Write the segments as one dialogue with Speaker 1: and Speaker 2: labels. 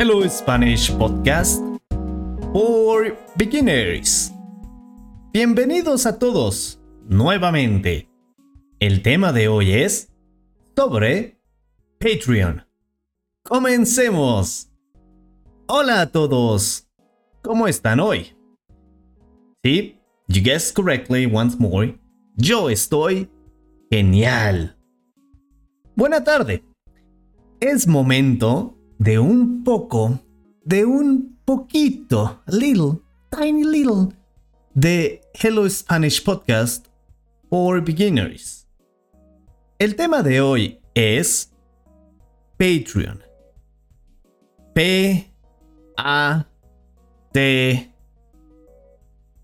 Speaker 1: Hello Spanish Podcast for Beginners. Bienvenidos a todos nuevamente. El tema de hoy es sobre Patreon. Comencemos. Hola a todos. ¿Cómo están hoy? Sí, you guessed correctly once more. Yo estoy genial. Buena tarde. Es momento de un poco, de un poquito, little, tiny little, de Hello Spanish Podcast for Beginners. El tema de hoy es Patreon. P A T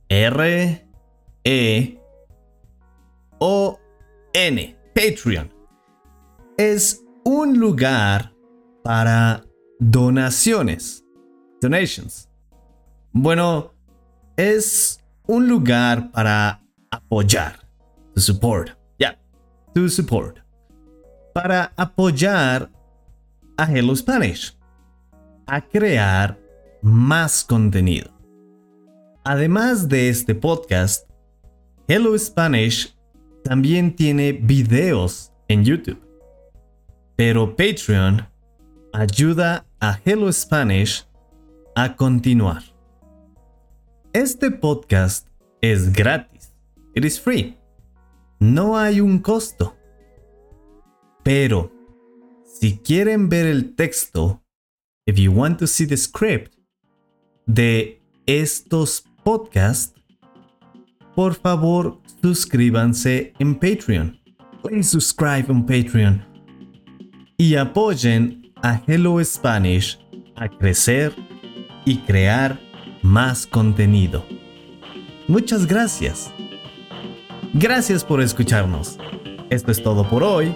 Speaker 1: R E O N. Patreon. Es un lugar para donaciones. Donations. Bueno, es un lugar para apoyar. To support. Yeah. To support. Para apoyar a Hello Spanish. A crear más contenido. Además de este podcast, Hello Spanish también tiene videos en YouTube. Pero Patreon ayuda a Hello Spanish a continuar. Este podcast es gratis. It is free. No hay un costo. Pero, si quieren ver el texto, if you want to see the script de estos podcasts, por favor suscríbanse en Patreon. Please subscribe on Patreon. Y apoyen a Hello Spanish a crecer y crear más contenido. Muchas gracias. Gracias por escucharnos. Esto es todo por hoy.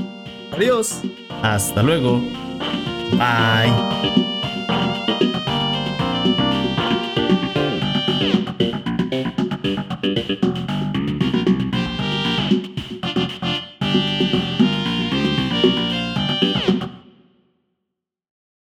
Speaker 1: Adiós. Hasta luego. Bye.